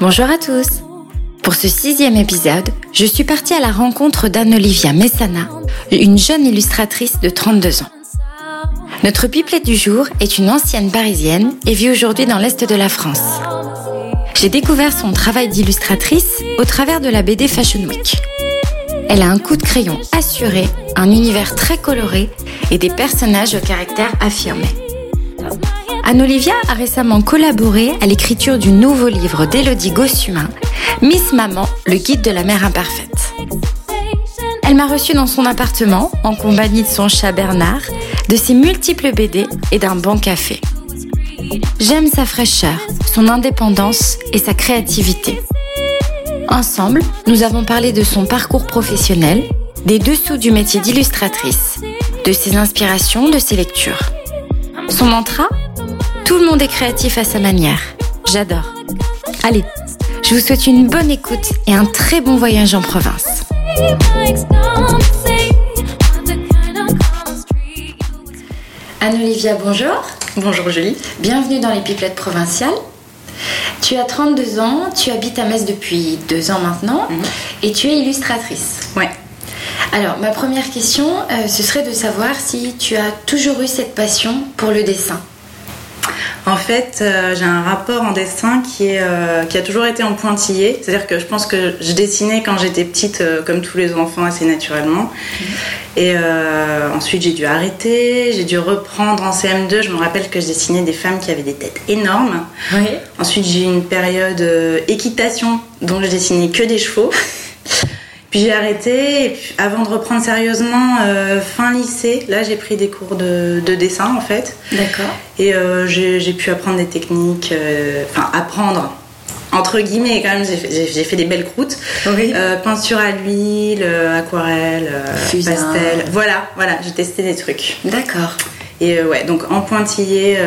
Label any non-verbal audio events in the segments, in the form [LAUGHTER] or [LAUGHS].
Bonjour à tous Pour ce sixième épisode, je suis partie à la rencontre d'Anne-Olivia Messana, une jeune illustratrice de 32 ans. Notre pipelette du jour est une ancienne parisienne et vit aujourd'hui dans l'Est de la France. J'ai découvert son travail d'illustratrice au travers de la BD Fashion Week. Elle a un coup de crayon assuré, un univers très coloré et des personnages au caractère affirmé. Anne-Olivia a récemment collaboré à l'écriture du nouveau livre d'Élodie Gossumin, Miss Maman, le guide de la mère imparfaite. Elle m'a reçue dans son appartement en compagnie de son chat Bernard, de ses multiples BD et d'un bon café. J'aime sa fraîcheur, son indépendance et sa créativité. Ensemble, nous avons parlé de son parcours professionnel, des dessous du métier d'illustratrice, de ses inspirations, de ses lectures. Son mantra? Tout le monde est créatif à sa manière. J'adore. Allez, je vous souhaite une bonne écoute et un très bon voyage en province. Anne-Olivia, bonjour. Bonjour Julie. Bienvenue dans les Pipelettes provinciales. Tu as 32 ans, tu habites à Metz depuis deux ans maintenant Mhm. et tu es illustratrice. Ouais. Alors, ma première question, euh, ce serait de savoir si tu as toujours eu cette passion pour le dessin. En fait, euh, j'ai un rapport en dessin qui, est, euh, qui a toujours été en pointillé. C'est-à-dire que je pense que je dessinais quand j'étais petite, euh, comme tous les enfants, assez naturellement. Et ensuite, j'ai dû arrêter. J'ai dû reprendre en CM2. Je me rappelle que je dessinais des femmes qui avaient des têtes énormes. Oui. Ensuite, j'ai eu une période équitation, dont je dessinais que des chevaux. Puis j'ai arrêté, et puis, avant de reprendre sérieusement, euh, fin lycée, là j'ai pris des cours de, de dessin en fait. D'accord. Et euh, j'ai pu apprendre des techniques, euh, enfin apprendre, entre guillemets quand même, j'ai fait, des belles croûtes. Oui. Peinture à l'huile, aquarelle, pastel. Voilà, voilà, j'ai testé des trucs. D'accord. Et ouais, donc en pointillé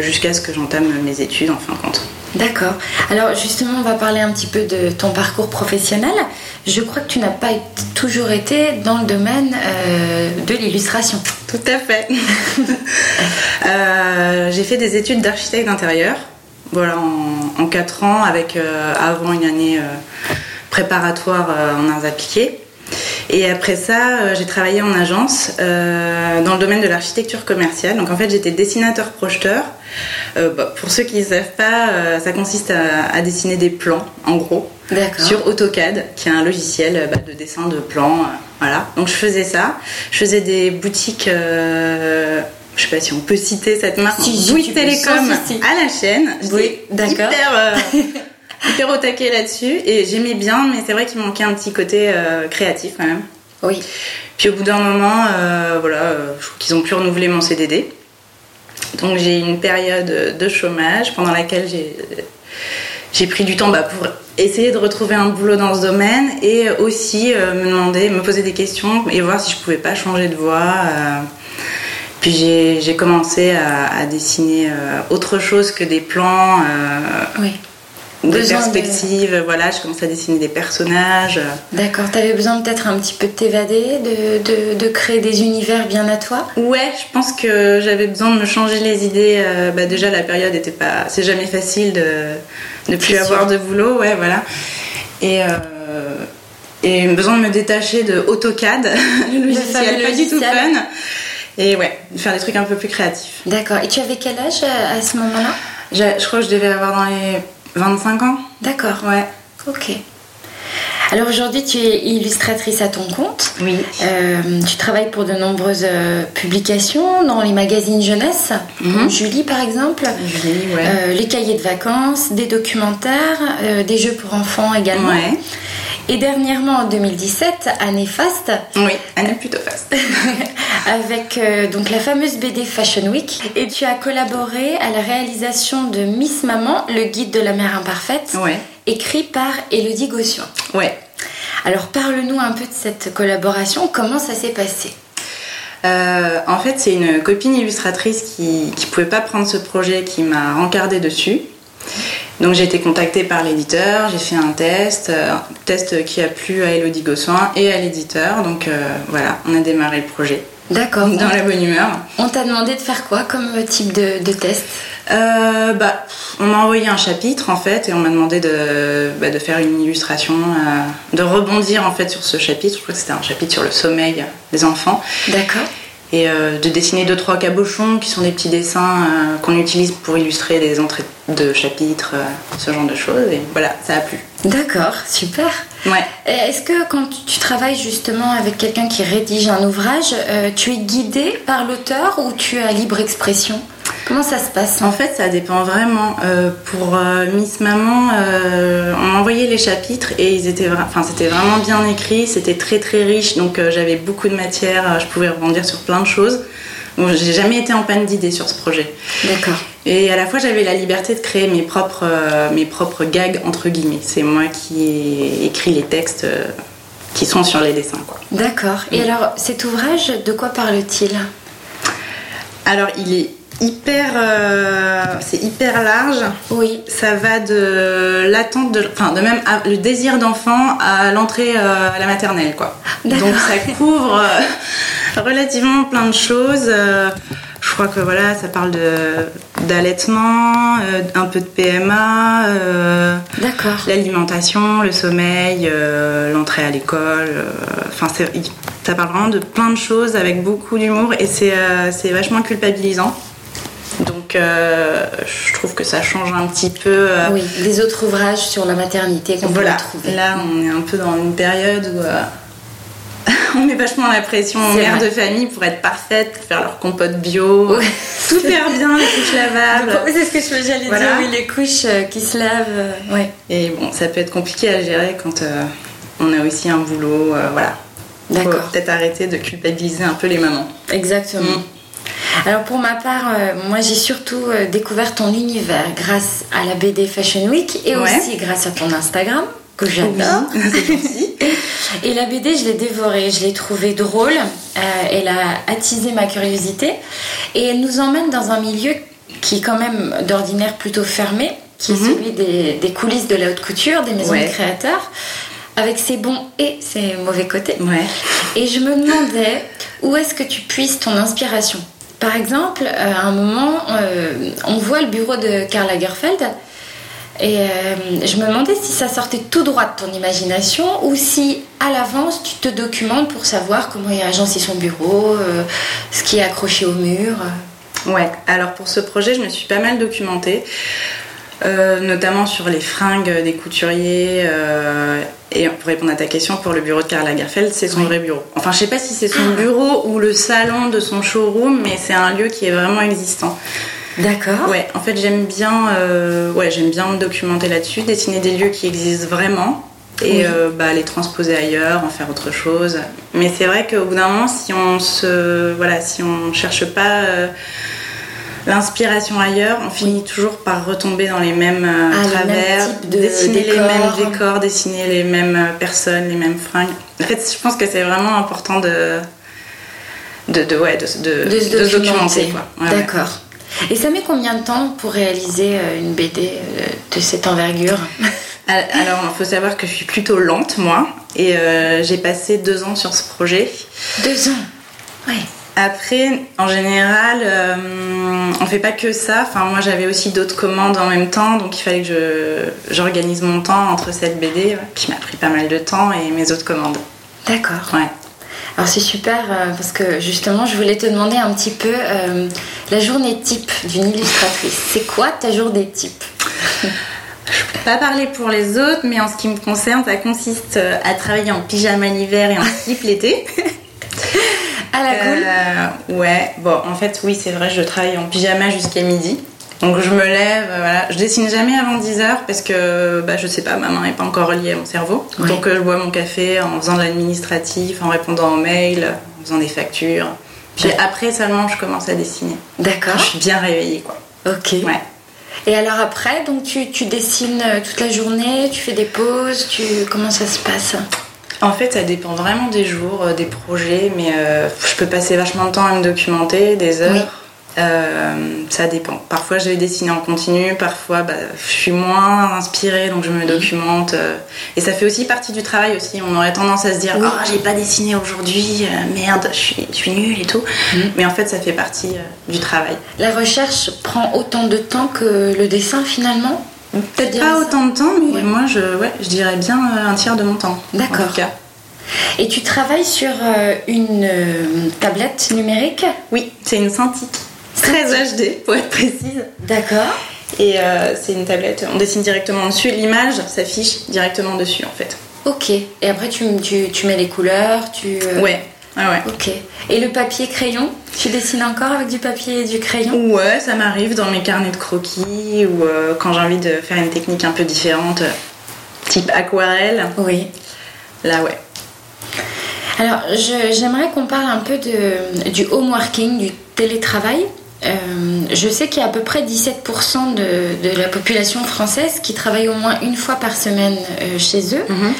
jusqu'à ce que j'entame mes études en fin de compte. D'accord. Alors justement, on va parler un petit peu de ton parcours professionnel. Je crois que tu n'as pas toujours été dans le domaine euh, de l'illustration. Tout à fait. [LAUGHS] Euh, j'ai fait des études d'architecte d'intérieur, voilà, en, en 4 ans, avec euh, avant une année préparatoire en arts appliqués. Et après ça, euh, j'ai travaillé en agence euh, dans le domaine de l'architecture commerciale. Donc en fait, j'étais dessinateur-projeteur. Euh, bah, pour ceux qui ne savent pas, euh, ça consiste à, à dessiner des plans, en gros, sur AutoCAD, qui est un logiciel euh, bah, de dessin de plans. euh, voilà. Donc je faisais ça. Je faisais des boutiques. euh, je sais pas si on peut citer cette marque. Si, si, Bouygues Télécom à la chaîne. J'étais Oui, d'accord. Hyper, euh, [LAUGHS] hyper au taquet là-dessus. Et j'aimais bien, mais c'est vrai qu'il manquait un petit côté euh, créatif quand même. Oui. Puis au bout d'un moment, euh, voilà, euh, je trouve qu'ils ont pu renouveler mon CDD. Donc j'ai eu une période de chômage pendant laquelle j'ai j'ai pris du temps bah, pour essayer de retrouver un boulot dans ce domaine et aussi euh, me demander, me poser des questions et voir si je pouvais pas changer de voie. euh. Puis j'ai j'ai commencé à, à dessiner euh, autre chose que des plans, Oui. De- perspectives. Voilà, je commençais à dessiner des personnages. D'accord. Tu avais besoin peut-être un petit peu de t'évader, de, de, de créer des univers bien à toi? Ouais, je pense que j'avais besoin de me changer les idées. euh, bah déjà, la période était pas. C'est jamais facile de de plus avoir de boulot, ouais, voilà. Et euh, et besoin de me détacher de AutoCAD, [LAUGHS] le logiciel pas du tout fun. Et ouais, de faire des trucs un peu plus créatifs. D'accord. Et tu avais quel âge à, à ce moment-là? Je crois que je devais avoir dans les 25 ans. D'accord. Ouais. Ok. Alors aujourd'hui, tu es illustratrice à ton compte. Oui. Euh, tu travailles pour de nombreuses euh, publications dans les magazines jeunesse, Mhm. Julie par exemple, Julie, ouais. Euh, les cahiers de vacances, des documentaires, des jeux pour enfants également. ouais. Et dernièrement en 2017, à Néfaste, Oui, est plutôt faste. [LAUGHS] avec euh, donc la fameuse BD Fashion Week. Et tu as collaboré à la réalisation de Miss Maman, le guide de la mère imparfaite, Ouais. écrit par Elodie Gossuin. Ouais. Alors parle-nous un peu de cette collaboration, comment ça s'est passé? Euh, en fait, c'est une copine illustratrice qui qui pouvait pas prendre ce projet qui m'a rencardé dessus. Donc j'ai été contactée par l'éditeur, j'ai fait un test, euh, un test qui a plu à Elodie Gossuin et à l'éditeur. Donc euh, voilà, on a démarré le projet. D'accord. dans la bonne humeur. On t'a demandé de faire quoi comme type de, de test? Euh, bah, on m'a envoyé un chapitre en fait et on m'a demandé de, bah, de faire une illustration, euh, de rebondir en fait sur ce chapitre. Je crois que c'était un chapitre sur le sommeil des enfants D'accord. Et euh, de dessiner deux trois cabochons qui sont des petits dessins euh, qu'on utilise pour illustrer des entrées de chapitres, euh, ce genre de choses. Et voilà, ça a plu. D'accord, super. Ouais. Est-ce que quand tu- travailles justement avec quelqu'un qui rédige un ouvrage, tu es guidé par l'auteur ou tu as libre expression? Comment ça se passe? En fait, ça dépend vraiment. Euh, pour euh, Miss Maman, euh, on m'a envoyé les chapitres et ils étaient, enfin, c'était vraiment bien écrit, c'était très très riche, donc euh, j'avais beaucoup de matière, je pouvais rebondir sur plein de choses. Bon, j'ai jamais été en panne d'idées sur ce projet. D'accord. Et à la fois, j'avais la liberté de créer mes propres, mes propres gags entre guillemets. C'est moi qui ai écrit les textes qui sont sur les dessins, quoi. D'accord. Et alors, cet ouvrage, de quoi parle-t-il? Alors, il est hyper, euh, c'est hyper large. Oui. Ça va de l'attente de, enfin, de même à- le désir d'enfant à l'entrée euh, à la maternelle, quoi. Donc ça couvre euh, relativement plein de choses. Je crois que voilà, ça parle de d'allaitement, un peu de PMA, D'accord. l'alimentation, le sommeil, l'entrée à l'école. Enfin, c'est- ça parle vraiment de plein de choses avec beaucoup d'humour et c'est c'est vachement culpabilisant. Donc, euh, je trouve que ça change un petit peu. euh, Oui, des autres ouvrages sur la maternité qu'on voilà, peut trouver. là, on est un peu dans une période où euh, [LAUGHS] on met vachement la pression aux mères de famille pour être parfaites, pour faire leur compote bio, Ouais. tout faire bien, les couches lavables. [LAUGHS] C'est ce que je- j'allais Voilà. dire, oui, les couches qui se lavent. ouais. Et bon, ça peut être compliqué à gérer quand on a aussi un boulot. voilà. D'accord. peut-être arrêter de culpabiliser un peu les mamans. Exactement. Mm. Alors pour ma part, euh, moi j'ai surtout euh, découvert ton univers grâce à la BD Fashion Week et Ouais. aussi grâce à ton Instagram que j'adore. Oui. [LAUGHS] [LAUGHS] Et la BD, je l'ai dévorée, je l'ai trouvée drôle, euh, elle a attisé ma curiosité et elle nous emmène dans un milieu qui est quand même d'ordinaire plutôt fermé, qui est Mhm. celui des, des coulisses de la haute couture, des maisons Ouais. de créateurs, avec ses bons et ses mauvais côtés. Ouais. Et je me demandais où est-ce que tu puisses ton inspiration? Par exemple, euh, à un moment, euh, on voit le bureau de Karl Lagerfeld et euh, je me demandais si ça sortait tout droit de ton imagination ou si à l'avance tu te documentes pour savoir comment il a agencé son bureau, ce qui est accroché au mur. Ouais, alors pour ce projet, je me suis pas mal documentée, euh, notamment sur les fringues des couturiers. euh, et pour répondre à ta question, pour le bureau de Karl Lagerfeld, c'est son Oui. vrai bureau. Enfin, je sais pas si c'est son bureau ou le salon de son showroom, mais c'est un lieu qui est vraiment existant. D'accord. Ouais, en fait, j'aime bien, euh, ouais, j'aime bien me documenter là-dessus, dessiner des lieux qui existent vraiment et Oui. bah, les transposer ailleurs, en faire autre chose. Mais c'est vrai qu'au bout d'un moment, si on se, voilà, si on cherche pas l'inspiration ailleurs, on finit toujours par retomber dans les mêmes euh, Ah, travers, de dessiner les mêmes décors, dessiner les mêmes euh, personnes, les mêmes fringues. En fait, je pense que c'est vraiment important de de, de, ouais, de, de, De se documenter. ouais. D'accord. Et ça met combien de temps pour réaliser euh, une BD de cette envergure? [LAUGHS] Alors, il faut savoir que je suis plutôt lente, moi, et euh, j'ai passé deux ans sur ce projet. Deux ans? Ouais. Après, en général, euh, on fait pas que ça. Enfin, moi, j'avais aussi d'autres commandes en même temps, donc il fallait que je, j'organise mon temps entre cette BD, ouais, qui m'a pris pas mal de temps, et mes autres commandes. D'accord. Ouais. Alors c'est super euh, parce que justement je voulais te demander un petit peu euh, la journée type d'une illustratrice. C'est quoi ta journée type? [LAUGHS] Pas parler pour les autres, mais en ce qui me concerne, ça consiste euh, à travailler en pyjama l'hiver et en slip l'été. [LAUGHS] À la cool. Euh, ouais, bon, en fait, oui, c'est vrai, je travaille en pyjama jusqu'à midi. Donc je me lève, euh, voilà. Je dessine jamais avant 10h parce que bah, je sais pas, ma main n'est pas encore reliée à mon cerveau. Ouais. Donc euh, je bois mon café en faisant de l'administratif, en répondant aux mails, en faisant des factures. Puis après seulement je commence à dessiner. D'accord. je suis bien réveillée, quoi. Ok. Ouais. Et alors après, donc tu, tu dessines toute la journée, tu fais des pauses, tu comment ça se passe? En fait, ça dépend vraiment des jours, euh, des projets, mais euh, je peux passer vachement de temps à me documenter, des heures. Oui. Euh, ça dépend. Parfois, je vais dessiner en continu, parfois, bah, je suis moins inspirée, donc je me documente. euh, et ça fait aussi partie du travail aussi. On aurait tendance à se dire, Oui. ah, j'ai pas dessiné aujourd'hui, euh, merde, je suis, je suis nulle et tout. Mais en fait, ça fait partie du travail. La recherche prend autant de temps que le dessin finalement? Peut-être pas autant de temps, mais Ouais. moi, je, ouais, je dirais bien euh, un tiers de mon temps. D'accord. Et tu travailles sur euh, une euh, tablette numérique? Oui, c'est une Cintiq. 13 HD, pour être précise. D'accord. Et euh, c'est une tablette, on dessine directement dessus. L'image s'affiche directement dessus, en fait. Ok. Et après, tu, tu, tu mets les couleurs, tu... euh, Ouais, ouais, ouais. Ok. Et le papier crayon Tu dessines encore avec du papier et du crayon? Ouais, ça m'arrive dans mes carnets de croquis ou euh, quand j'ai envie de faire une technique un peu différente, euh, type aquarelle. Oui. Là, ouais. Alors, j'aimerais qu'on parle un peu de, du home working, du télétravail. Euh, je sais qu'il y a à peu près 17% de, de la population française qui travaille au moins une fois par semaine euh, chez eux. Mhm.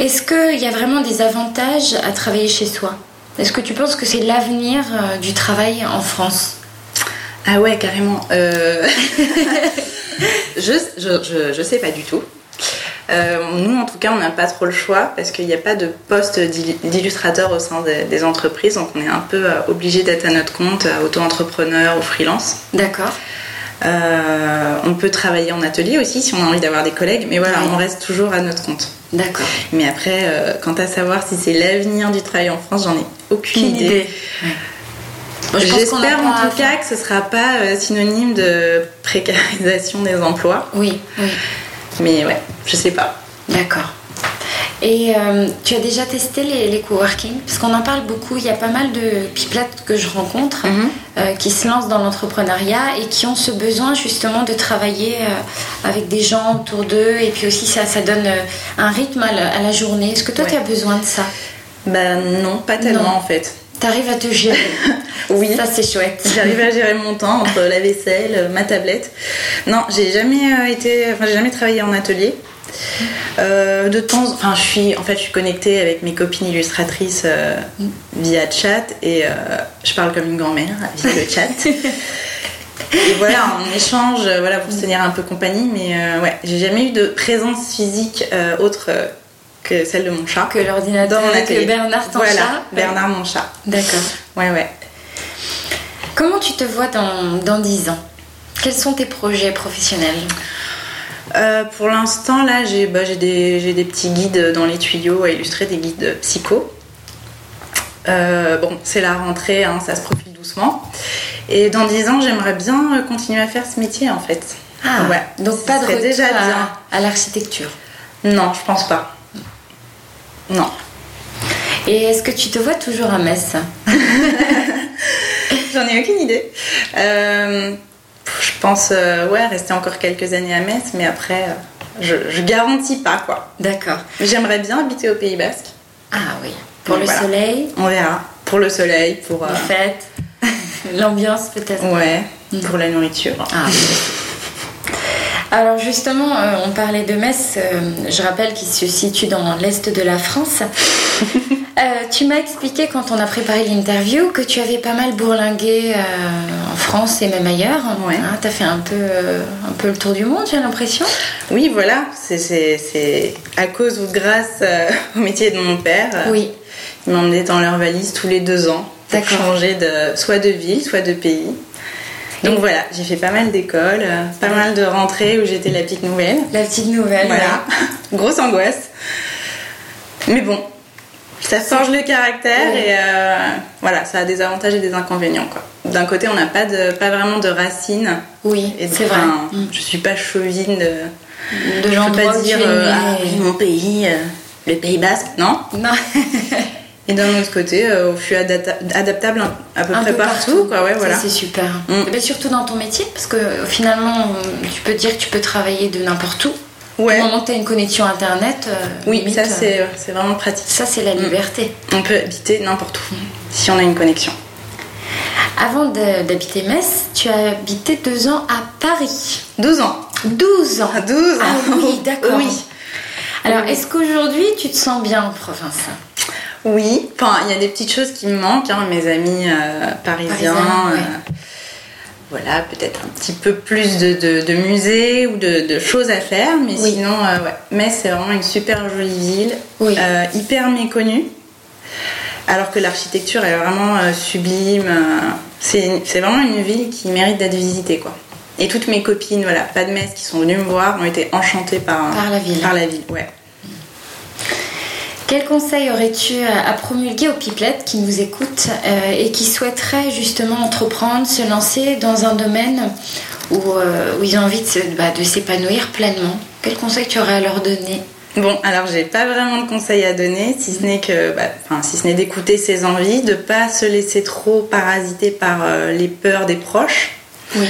Est-ce qu'il y a vraiment des avantages à travailler chez soi? Est-ce que tu penses que c'est l'avenir euh, du travail en France? Ah ouais, carrément. Euh, [LAUGHS] je, je, je, je sais pas du tout. Euh, nous, en tout cas, on n'a pas trop le choix parce qu'il n'y a pas de poste d'il- d'illustrateur au sein des, des entreprises, donc on est un peu obligé d'être à notre compte, auto-entrepreneur ou freelance. D'accord. Euh, on peut travailler en atelier aussi si on a envie d'avoir des collègues, mais voilà, on reste toujours à notre compte. D'accord. Mais après, euh, quant à savoir si c'est l'avenir du travail en France, j'en ai aucune idée. J'espère en tout cas que ce sera pas euh, synonyme de précarisation des emplois. Oui, oui. Mais ouais, je sais pas. D'accord. Et euh, tu as déjà testé les, les coworking? Parce qu'on en parle beaucoup. Il y a pas mal de pipelettes que je rencontre Mhm. euh, qui se lancent dans l'entrepreneuriat et qui ont ce besoin justement de travailler euh, avec des gens autour d'eux. Et puis aussi, ça, ça donne un rythme à la, à la journée. Est-ce que toi, Ouais. tu as besoin de ça? Bah non, pas tellement Non. en fait. Tu arrives à te gérer [LAUGHS] Oui. Ça, c'est chouette. J'arrive à [LAUGHS] gérer mon temps entre la vaisselle, ma tablette. Non, j'ai jamais été, enfin j'ai jamais travaillé en atelier. Euh, de temps, enfin je suis, en fait je suis connectée avec mes copines illustratrices euh, via chat et euh, je parle comme une grand-mère via le chat. [LAUGHS] Et voilà, on échange, voilà, pour se tenir un peu compagnie, mais ouais, j'ai jamais eu de présence physique autre que celle de mon chat. Que l'ordinateur, que. Bernard, ton voilà, chat. Bernard mon chat. D'accord. Ouais, ouais. Comment tu te vois dans, dans 10 ans? Quels sont tes projets professionnels? Euh, pour l'instant, là, j'ai bah, j'ai des, petits guides dans les tuyaux à illustrer, des guides psycho. Euh, bon, c'est la rentrée, hein, ça se profile doucement. Et dans 10 ans, j'aimerais bien euh, continuer à faire ce métier, en fait. Ah, ouais. donc pas de retour déjà à, bien. à l'architecture. Non, je pense pas. Non. Et est-ce que tu te vois toujours à Metz [LAUGHS] J'en ai aucune idée. Euh, pense, euh, ouais, rester encore quelques années à Metz, mais après, euh, je, je garantis pas, quoi. D'accord. J'aimerais bien habiter au Pays Basque. Ah oui. Pour Donc le voilà. soleil, On verra. Pour le soleil, pour. euh, les fêtes, [LAUGHS] l'ambiance peut-être? Ouais, Mm. pour la nourriture. Ah. Alors justement, euh, on parlait de Metz, euh, je rappelle qu'il se situe dans l'est de la France. [LAUGHS] Euh, tu m'as expliqué quand on a préparé l'interview que tu avais pas mal bourlingué en France et même ailleurs. Ouais. Hein, T'as fait un peu, un peu le tour du monde, j'ai l'impression. Oui, voilà, c'est- c'est c'est à cause ou grâce [LAUGHS] au métier de mon père. Oui. Ils m'emmenaient dans leur valise tous les deux ans pour changer de, soit de ville, soit de pays. Donc Et- voilà, j'ai fait pas mal d'écoles, euh, pas mal de rentrées où j'étais la petite nouvelle. La petite nouvelle. Voilà, [LAUGHS] grosse angoisse. Mais bon, ça forge le caractère Ouais. et euh, voilà, ça a des avantages et des inconvénients. quoi. D'un côté, on n'a pas, de, pas vraiment de racines. Oui, c'est vrai. enfin, Mm. Je suis pas chauvine de. De Je peux pas dire euh, ah, oui, mon pays, euh, le Pays Basque, non? Non. [LAUGHS] Et d'un autre côté, euh, je suis adapta- adaptable à peu Un près peu partout, quoi. Ouais, voilà. c'est super. Mm. Et ben, surtout dans ton métier, parce que euh, finalement, euh, tu peux dire que tu peux travailler de n'importe où. Ouais. Du moment que tu as une connexion internet. euh, Oui, limite, ça euh, c'est c'est vraiment pratique. Ça, c'est la liberté. On peut habiter n'importe où si on a une connexion. Avant de- d'habiter Metz, tu as habité deux ans à Paris. 12 ans. 12 ans. Ah, 12 ans. Ah oui, [LAUGHS] d'accord. Oui. Alors, est-ce qu'aujourd'hui, tu te sens bien en province? Oui, enfin, il y a des petites choses qui me manquent, hein, mes amis euh, parisiens. Ouais. euh, voilà, peut-être un petit peu plus de, de, de musées ou de, de, choses à faire, mais Oui. sinon, euh, ouais. Metz, c'est vraiment une super jolie ville, Oui. hyper méconnue, alors que l'architecture est vraiment sublime. c'est c'est vraiment une ville qui mérite d'être visitée, quoi. Et toutes mes copines, voilà, pas de Metz, qui sont venues me voir, ont été enchantées par, Par la ville. Par la ville, ouais. Quel conseil aurais-tu à promulguer aux pipelettes qui nous écoutent euh, et qui souhaiteraient justement entreprendre, se lancer dans un domaine où, euh, ils ont envie bah, de s'épanouir pleinement? Quel conseil tu aurais à leur donner? Bon, alors j'ai pas vraiment de conseils à donner, si ce n'est que, bah, si ce n'est d'écouter ses envies, de pas se laisser trop parasiter par euh, les peurs des proches. Oui.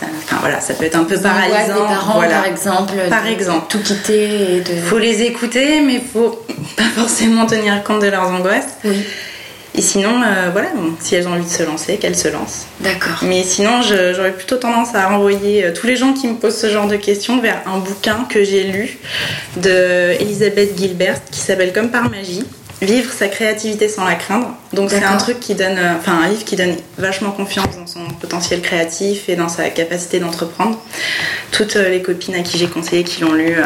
Ça, enfin voilà, ça peut être un peu paralysant. des parents, voilà. par exemple. Par de- exemple. de tout quitter et de. Faut les écouter, mais faut [LAUGHS] pas forcément tenir compte de leurs angoisses. Oui, Et sinon, euh, voilà, bon, si elles ont envie de se lancer, qu'elles se lancent. d'accord. Mais sinon, j'aurais plutôt tendance à renvoyer euh, tous les gens qui me posent ce genre de questions vers un bouquin que j'ai lu de Elisabeth Gilbert qui s'appelle Comme par magie. Vivre sa créativité sans la craindre. Donc c'est un truc qui donne, euh, enfin un livre qui donne vachement confiance dans son potentiel créatif et dans sa capacité d'entreprendre. Toutes euh, les copines à qui j'ai conseillé qui l'ont lu euh,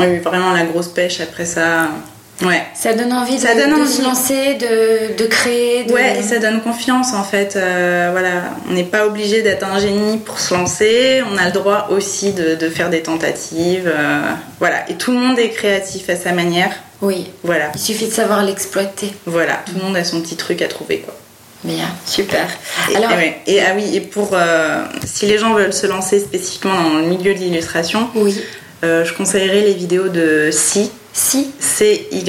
ont eu vraiment la grosse pêche après ça. Ouais, Ça donne envie de, Ça donne de envie. se lancer, de, de créer. De... Ouais, et ça donne confiance en fait. Euh, voilà, on n'est pas obligé d'être un génie pour se lancer. On a le droit aussi de, de faire des tentatives. euh, voilà, et tout le monde est créatif à sa manière. Oui, Voilà, il suffit de savoir l'exploiter. voilà, tout le monde a son petit truc à trouver quoi. Bien, super. Et, Alors, et ouais. Et, ah oui, et pour euh, si les gens veulent se lancer spécifiquement dans le milieu de l'illustration, oui, euh, je conseillerais les vidéos de Si. si, CY,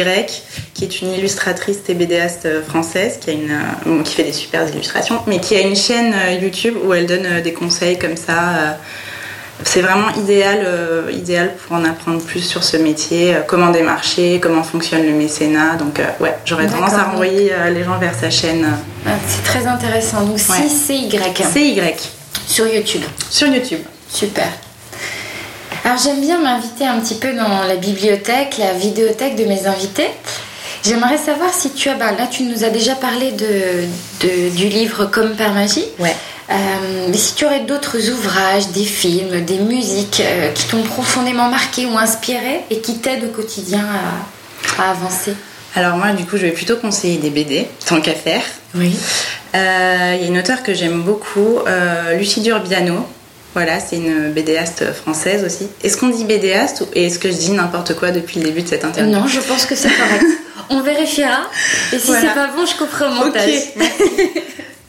qui est une illustratrice et BDaste française, qui, a une, euh, bon, qui fait des super illustrations, mais qui a une chaîne euh, YouTube où elle donne euh, des conseils comme ça. C'est vraiment idéal, euh, idéal pour en apprendre plus sur ce métier, euh, comment démarcher, comment fonctionne le mécénat. Donc euh, ouais, j'aurais tendance à renvoyer les gens vers sa chaîne Ah, c'est très intéressant. Donc, Ouais. si c'est Y CY sur YouTube. sur YouTube. Super. Alors j'aime bien m'inviter un petit peu dans la bibliothèque, la vidéothèque de mes invités. J'aimerais savoir si tu as, bah, là tu nous as déjà parlé de, de- du livre Comme par magie, Ouais. Euh, mais si tu aurais d'autres ouvrages, des films, des musiques euh, qui t'ont profondément marqué ou inspiré et qui t'aident au quotidien à, à avancer? Alors moi du coup je vais plutôt conseiller des BD, tant qu'à faire. Oui. Euh, Il y a une auteure que j'aime beaucoup, euh, Lucie Urbiano. Voilà, c'est une BDaste française aussi. Est-ce qu'on dit BDaste ou est-ce que je dis n'importe quoi depuis le début de cette interview? Non, je pense que c'est correct. [LAUGHS] On vérifiera. Et si Voilà. c'est pas bon, je couperai au montage. Ok. [LAUGHS]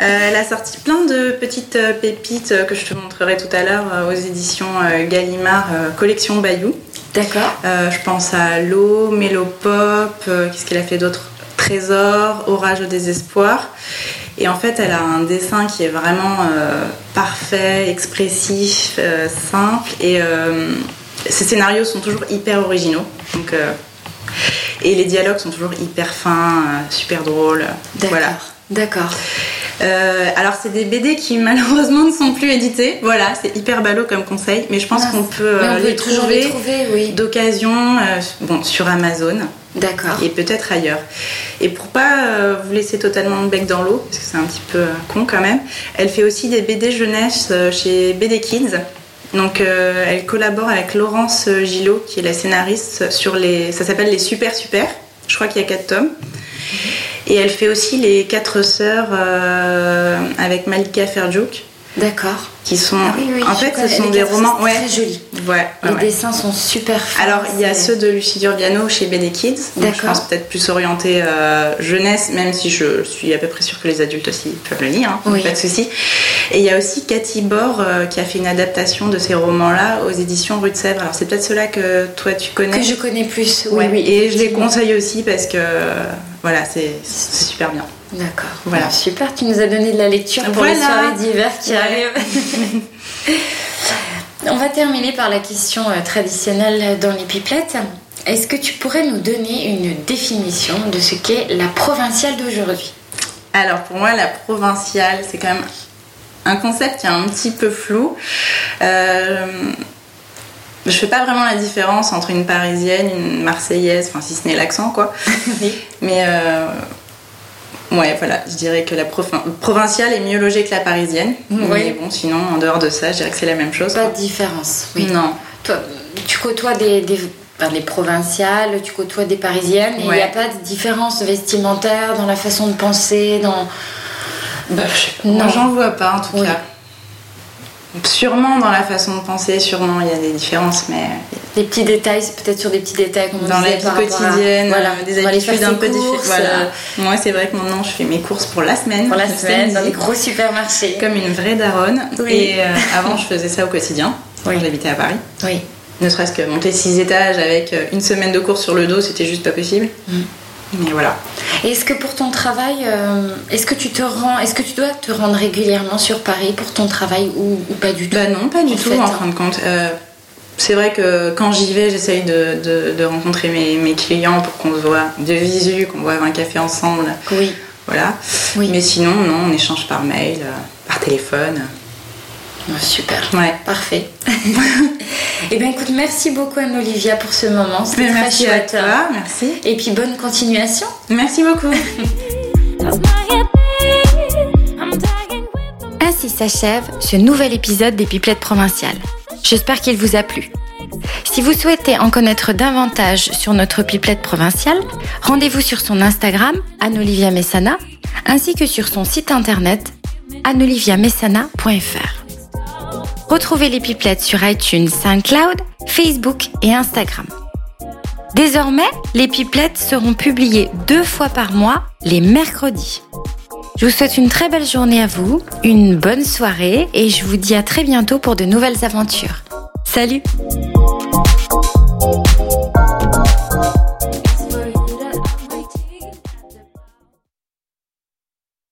Euh, elle a sorti plein de petites euh, pépites euh, que je te montrerai tout à l'heure aux éditions Gallimard Collection Bayou. D'accord. Euh, je pense à L'eau, Mélopop, euh, qu'est-ce qu'elle a fait d'autre? Trésor, Orage au désespoir. Et en fait, elle a un dessin qui est vraiment parfait, expressif, simple. Et ses scénarios sont toujours hyper originaux. Donc, et les dialogues sont toujours hyper fins, euh, super drôles. D'accord. Voilà. D'accord. Euh, alors c'est des BD qui [LAUGHS] malheureusement ne sont plus édités. Voilà, c'est hyper ballot comme conseil, mais je pense qu'on peut euh, peut les trouver les trouver, oui. d'occasion, euh, bon, sur Amazon D'accord. et peut-être ailleurs. Et pour pas vous laisser totalement le bec dans l'eau, parce que c'est un petit peu con quand même, elle fait aussi des BD jeunesse chez BD Kids. Donc euh, elle collabore avec Laurence Gillot, qui est la scénariste sur les, ça s'appelle les Super Super. Je crois qu'il y a quatre tomes. Et elle fait aussi les quatre sœurs euh, avec Malika Ferjouk, D'accord. qui sont, Ah oui, oui, en fait, ce sont des romans, ouais, Très joli. ouais, Les ouais. dessins sont super fins. Alors, il y a ceux de Lucie Durbiano chez BD Kids. D'accord. Je pense peut-être plus orienté euh, jeunesse, même si je suis à peu près sûre que les adultes aussi peuvent le lire, hein, Oui. pas de souci. Et il y a aussi Cathy Bor euh, qui a fait une adaptation de ces romans-là aux éditions Rue de Sèvres. Alors, c'est peut-être ceux-là que toi tu connais. Que je connais plus. Oui, Ouais. oui. Et je les conseille aussi parce que voilà, c'est super bien. D'accord. Voilà. Super, tu nous as donné de la lecture pour les soirées d'hiver qui Ouais. arrivent. [LAUGHS] On va terminer par la question euh, traditionnelle dans les pipelettes. Est-ce que tu pourrais nous donner une définition de ce qu'est la provinciale d'aujourd'hui? Alors pour moi, la provinciale, c'est quand même un concept qui est un petit peu flou. Euh, je fais pas vraiment la différence entre une parisienne, une marseillaise, enfin si ce n'est l'accent quoi. [LAUGHS] Mais euh, Ouais, voilà, je dirais que la provinciale est mieux logée que la parisienne. Oui. Mais bon, sinon, en dehors de ça, je dirais que c'est la même chose. Pas de différence, oui. Non. Toi, tu côtoies des, des les provinciales, tu côtoies des parisiennes, il n'y a pas de différence vestimentaire dans la façon de penser, dans. Bah, non, j'en vois pas en tout cas. Sûrement dans la façon de penser, sûrement il y a des différences, mais. Des petits détails, c'est peut-être sur des petits détails qu'on Dans la vie quotidienne, voilà, euh, des habitudes un peu différentes. Voilà. Euh. Moi, c'est vrai que maintenant, je fais mes courses pour la semaine. Pour la semaine, dans les gros supermarchés. Comme une vraie daronne. Et euh, avant, je faisais ça au quotidien, quand j'habitais à Paris. Oui. Ne serait-ce que monter six étages avec une semaine de courses sur le dos, c'était juste pas possible. Mm. Mais voilà. Est-ce que pour ton travail, euh, est-ce que tu te rends, est-ce que tu dois te rendre régulièrement sur Paris pour ton travail ou, pas du tout? Bah non, pas du tout en fin de compte. Euh, c'est vrai que quand j'y vais, j'essaye de, de, rencontrer mes, mes, clients pour qu'on se voit de visu, qu'on boive un café ensemble. Oui. Voilà. Oui. Mais sinon, non, on échange par mail, euh, par téléphone. Super. Ouais. Parfait. [LAUGHS] Eh bien, écoute, merci beaucoup Anne-Olivia pour ce moment. C'était très chouette. À merci. Et puis, bonne continuation. Merci beaucoup. [LAUGHS] Ainsi s'achève ce nouvel épisode des Pipelettes provinciales. J'espère qu'il vous a plu. Si vous souhaitez en connaître davantage sur notre pipelette provinciale, rendez-vous sur son Instagram, Anne-Olivia Messana, ainsi que sur son site internet, annoliviamessana.fr. Retrouvez les pipelettes sur iTunes, SoundCloud, Facebook et Instagram. Désormais, les pipelettes seront publiées deux fois par mois, les mercredis. Je vous souhaite une très belle journée à vous, une bonne soirée et je vous dis à très bientôt pour de nouvelles aventures. Salut